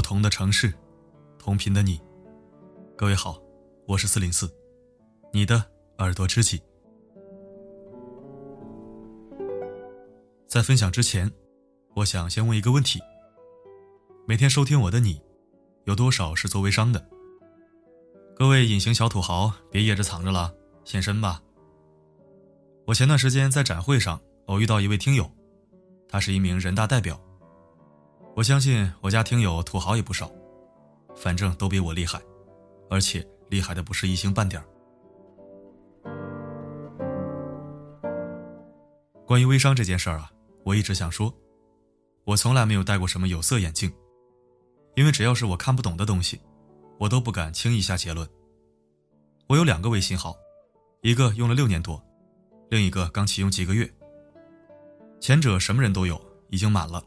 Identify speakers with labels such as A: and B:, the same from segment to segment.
A: 不同的城市，同频的你。各位好，我是四零四，你的耳朵知己。在分享之前，我想先问一个问题：每天收听我的你，有多少是做微商的？各位隐形小土豪，别掖着藏着了，现身吧！我前段时间在展会上偶遇到一位听友，他是一名人大代表。我相信我家听友土豪也不少，反正都比我厉害，而且厉害的不是一星半点关于微商这件事儿啊，我一直想说，我从来没有戴过什么有色眼镜，因为只要是我看不懂的东西，我都不敢轻易下结论。我有两个微信号，一个用了六年多。另一个刚启用几个月，前者什么人都有，已经满了；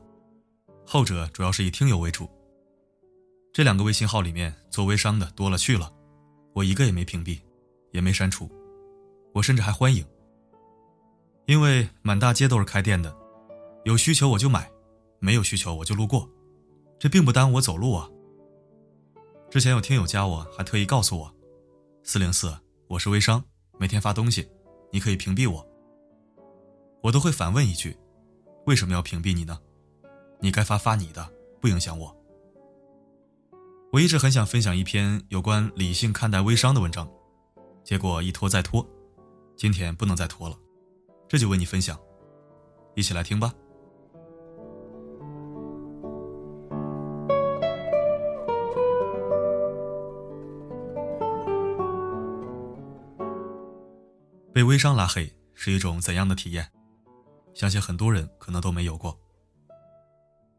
A: 后者主要是以听友为主。这两个微信号里面做微商的多了去了，我一个也没屏蔽，也没删除，我甚至还欢迎。因为满大街都是开店的，有需求我就买，没有需求我就路过，这并不耽误我走路啊。之前有听友加我，还特意告诉我：“四零四，我是微商，每天发东西。”你可以屏蔽我，我都会反问一句：为什么要屏蔽你呢？你该发发你的，不影响我。我一直很想分享一篇有关理性看待微商的文章，结果一拖再拖，今天不能再拖了，这就为你分享，一起来听吧。被微商拉黑是一种怎样的体验？相信很多人可能都没有过。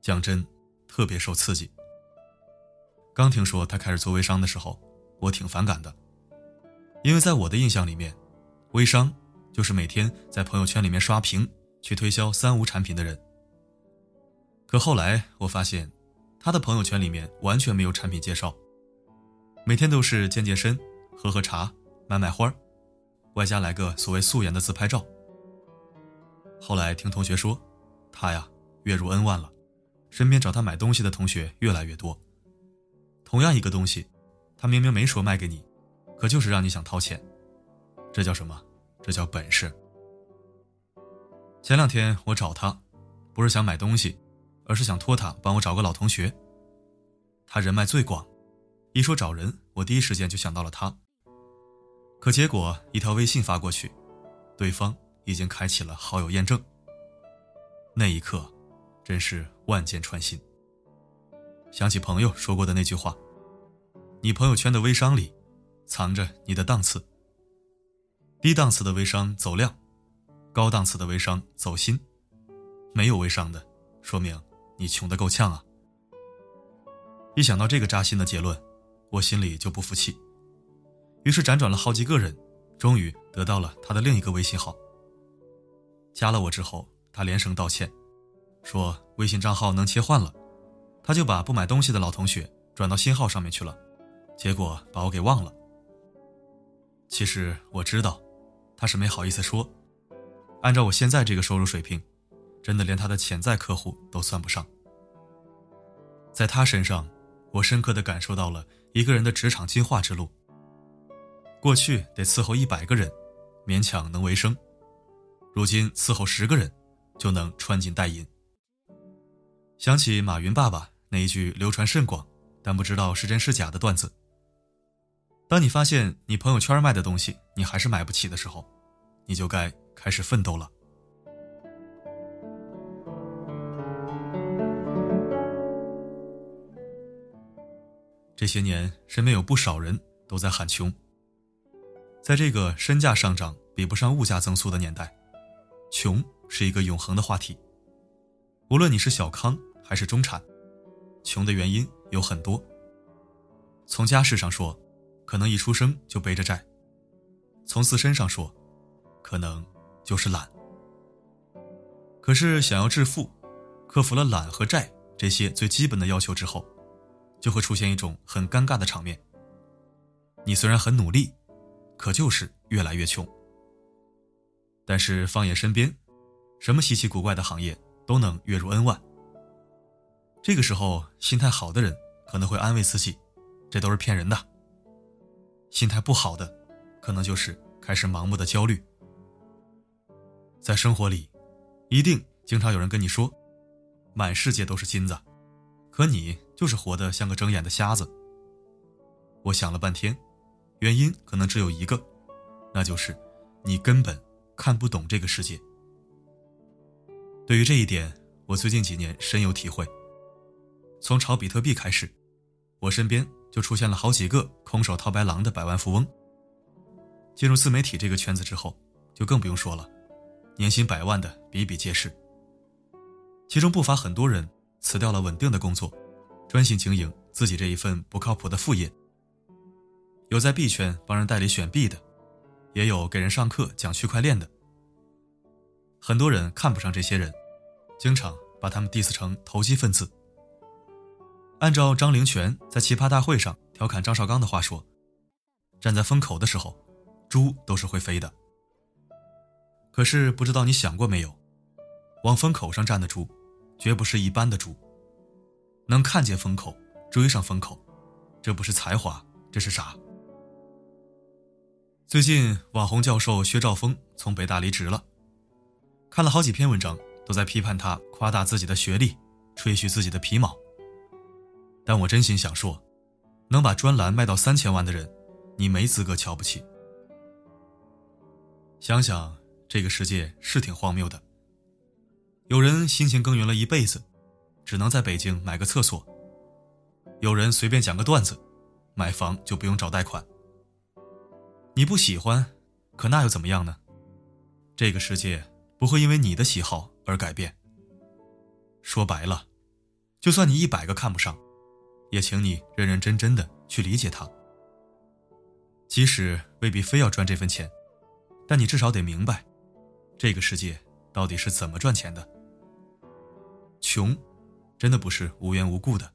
A: 讲真，特别受刺激。刚听说他开始做微商的时候，我挺反感的，因为在我的印象里面，微商就是每天在朋友圈里面刷屏去推销三无产品的人。可后来我发现，他的朋友圈里面完全没有产品介绍，每天都是健健身、喝喝茶、买买花外加来个所谓素颜的自拍照。后来听同学说，他呀月入 N 万了，身边找他买东西的同学越来越多。同样一个东西，他明明没说卖给你，可就是让你想掏钱，这叫什么？这叫本事。前两天我找他，不是想买东西，而是想托他帮我找个老同学。他人脉最广，一说找人，我第一时间就想到了他。可结果一条微信发过去，对方已经开启了好友验证。那一刻，真是万箭穿心。想起朋友说过的那句话：“你朋友圈的微商里，藏着你的档次。低档次的微商走量，高档次的微商走心。没有微商的，说明你穷得够呛啊！”一想到这个扎心的结论，我心里就不服气。于是辗转了好几个人，终于得到了他的另一个微信号。加了我之后，他连声道歉，说微信账号能切换了，他就把不买东西的老同学转到新号上面去了，结果把我给忘了。其实我知道，他是没好意思说，按照我现在这个收入水平，真的连他的潜在客户都算不上。在他身上，我深刻的感受到了一个人的职场进化之路。过去得伺候一百个人，勉强能为生；如今伺候十个人，就能穿金戴银。想起马云爸爸那一句流传甚广，但不知道是真是假的段子：当你发现你朋友圈卖的东西你还是买不起的时候，你就该开始奋斗了。这些年，身边有不少人都在喊穷。在这个身价上涨比不上物价增速的年代，穷是一个永恒的话题。无论你是小康还是中产，穷的原因有很多。从家世上说，可能一出生就背着债；从自身上说，可能就是懒。可是想要致富，克服了懒和债这些最基本的要求之后，就会出现一种很尴尬的场面。你虽然很努力。可就是越来越穷。但是放眼身边，什么稀奇古怪的行业都能月入 N 万。这个时候，心态好的人可能会安慰自己，这都是骗人的。心态不好的，可能就是开始盲目的焦虑。在生活里，一定经常有人跟你说，满世界都是金子，可你就是活得像个睁眼的瞎子。我想了半天，原因可能只有一个，那就是你根本看不懂这个世界。对于这一点，我最近几年深有体会。从炒比特币开始，我身边就出现了好几个空手套白狼的百万富翁。进入自媒体这个圈子之后，就更不用说了，年薪百万的比比皆是。其中不乏很多人辞掉了稳定的工作，专心经营自己这一份不靠谱的副业。有在币圈帮人代理选币的，也有给人上课讲区块链的。很多人看不上这些人，经常把他们 diss 成投机分子。按照张灵泉在奇葩大会上调侃张绍刚的话说：“站在风口的时候，猪都是会飞的。”可是不知道你想过没有，往风口上站的猪，绝不是一般的猪。能看见风口，追上风口，这不是才华，这是傻。最近网红教授薛兆丰从北大离职了。看了好几篇文章，都在批判他夸大自己的学历，吹嘘自己的皮毛。但我真心想说，能把专栏卖到三千万的人，你没资格瞧不起。想想这个世界是挺荒谬的。有人辛勤耕耘了一辈子，只能在北京买个厕所；有人随便讲个段子，买房就不用找贷款。你不喜欢，可那又怎么样呢？这个世界。不会因为你的喜好而改变。说白了，就算你一百个看不上，也请你认认真真的去理解他。即使未必非要赚这份钱，但你至少得明白，这个世界到底是怎么赚钱的。穷，真的不是无缘无故的。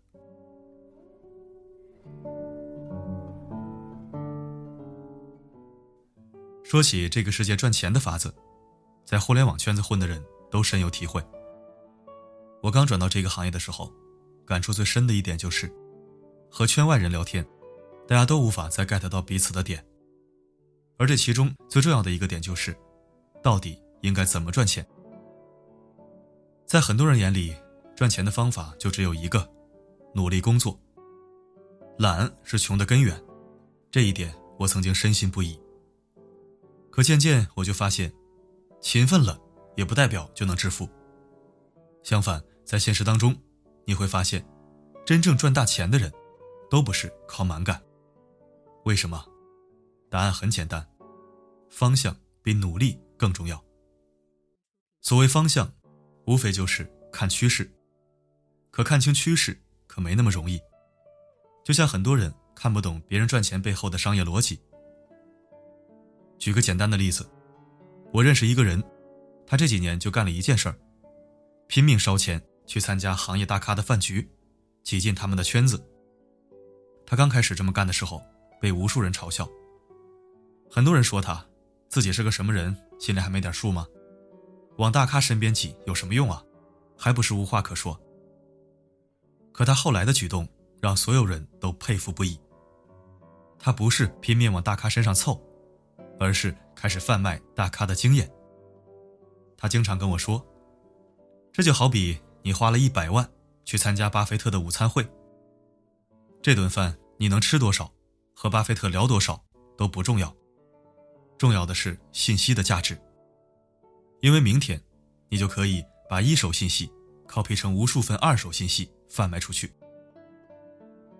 A: 说起这个世界赚钱的法子。在互联网圈子混的人都深有体会。我刚转到这个行业的时候，感触最深的一点就是，和圈外人聊天，大家都无法再 get 到彼此的点。而这其中最重要的一个点就是，到底应该怎么赚钱？在很多人眼里，赚钱的方法就只有一个：努力工作。懒是穷的根源，这一点我曾经深信不疑。可渐渐我就发现。勤奋了，也不代表就能致富。相反，在现实当中，你会发现，真正赚大钱的人，都不是靠蛮干。为什么？答案很简单，方向比努力更重要。所谓方向，无非就是看趋势。可看清趋势，可没那么容易。就像很多人看不懂别人赚钱背后的商业逻辑。举个简单的例子。我认识一个人，他这几年就干了一件事儿，拼命烧钱去参加行业大咖的饭局，挤进他们的圈子。他刚开始这么干的时候，被无数人嘲笑。很多人说他自己是个什么人，心里还没点数吗？往大咖身边挤有什么用啊？还不是无话可说。可他后来的举动让所有人都佩服不已。他不是拼命往大咖身上凑，而是。开始贩卖大咖的经验。他经常跟我说：“这就好比你花了一百万去参加巴菲特的午餐会。这顿饭你能吃多少，和巴菲特聊多少都不重要，重要的是信息的价值。因为明天，你就可以把一手信息 copy 成无数份二手信息贩卖出去。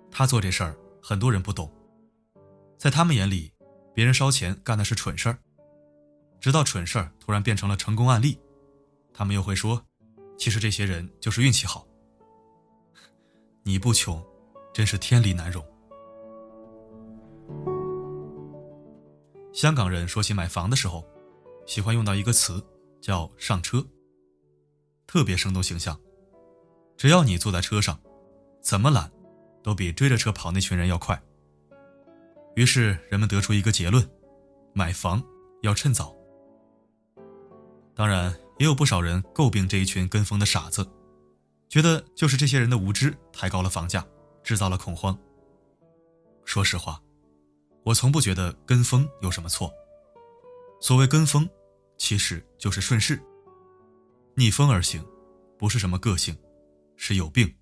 A: 他做这事儿，很多人不懂，在他们眼里，别人烧钱干的是蠢事儿。”直到蠢事儿突然变成了成功案例，他们又会说：“其实这些人就是运气好。”你不穷，真是天理难容。香港人说起买房的时候，喜欢用到一个词，叫“上车”，特别生动形象。只要你坐在车上，怎么懒，都比追着车跑那群人要快。于是人们得出一个结论：买房要趁早。当然，也有不少人诟病这一群跟风的傻子，觉得就是这些人的无知抬高了房价，制造了恐慌。说实话，我从不觉得跟风有什么错。所谓跟风，其实就是顺势。逆风而行，不是什么个性，是有病。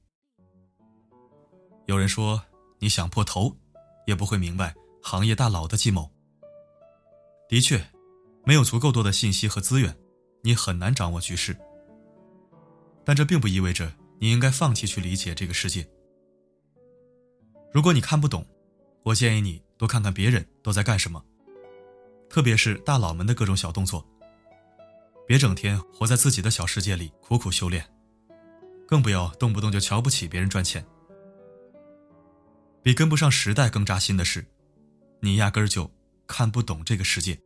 A: 有人说，你想破头，也不会明白行业大佬的计谋。的确，没有足够多的信息和资源，你很难掌握局势。但这并不意味着你应该放弃去理解这个世界。如果你看不懂，我建议你多看看别人都在干什么，特别是大佬们的各种小动作。别整天活在自己的小世界里苦苦修炼，更不要动不动就瞧不起别人赚钱。比跟不上时代更扎心的是，你压根儿就看不懂这个世界。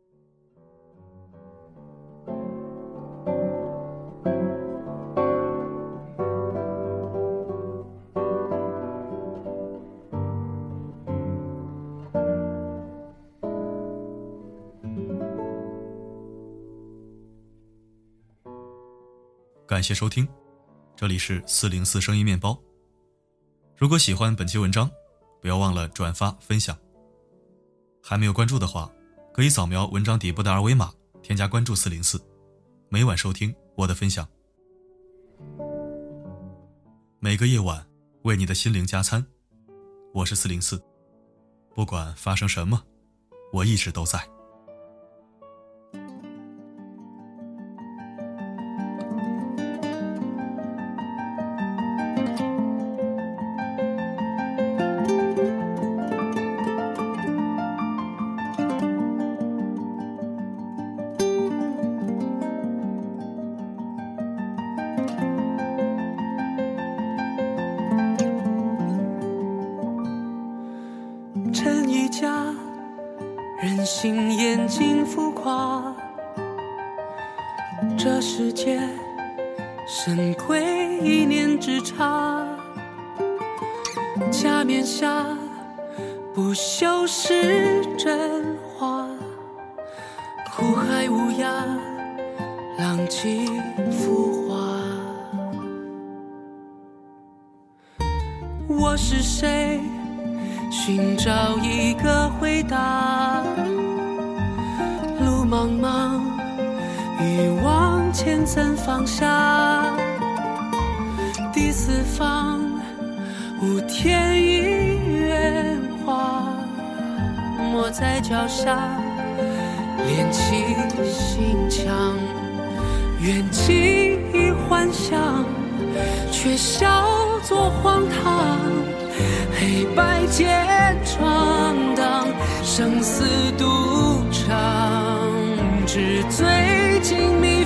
A: 感谢收听，这里是四零四声音面包。如果喜欢本期文章，不要忘了转发分享。还没有关注的话，可以扫描文章底部的二维码，添加关注四零四，每晚收听我的分享。每个夜晚为你的心灵加餐，我是四零四，不管发生什么，我一直都在。
B: 心眼睛浮夸，这世界神鬼一念之差，假面下不修是真话，苦海无涯，浪迹浮华。我是谁？寻找一个回答。路茫茫，欲往前怎放下？第四方，无天一圆花，抹在脚下，练起心墙，远近一幻想，却笑作荒唐。黑白间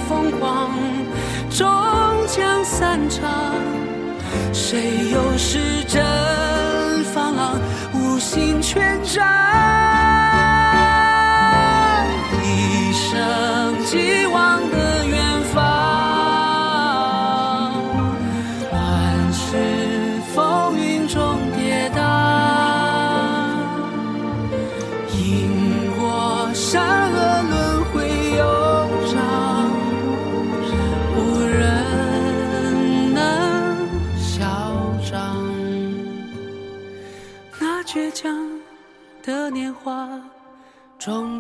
B: 疯狂，终将散场。谁又是真放浪，无心权杖？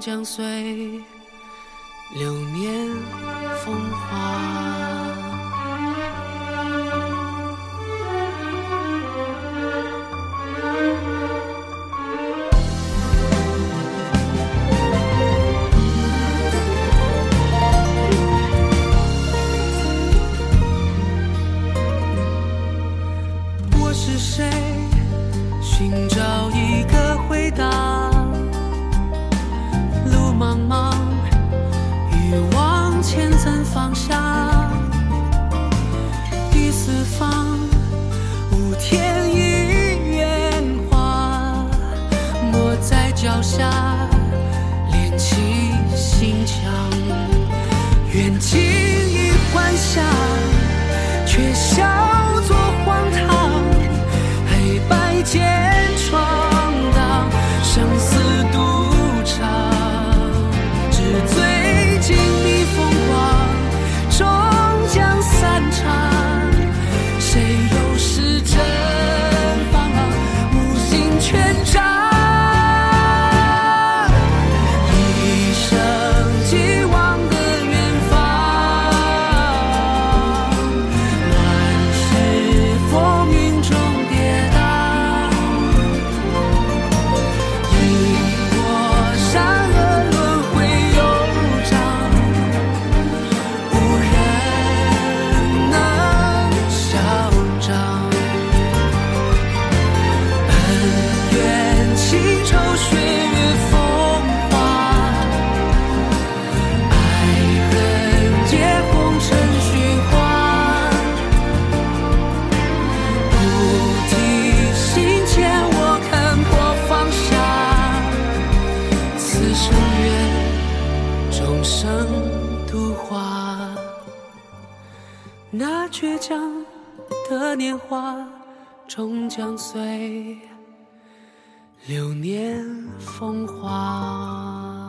B: 相随流年风华。花终将随流年风化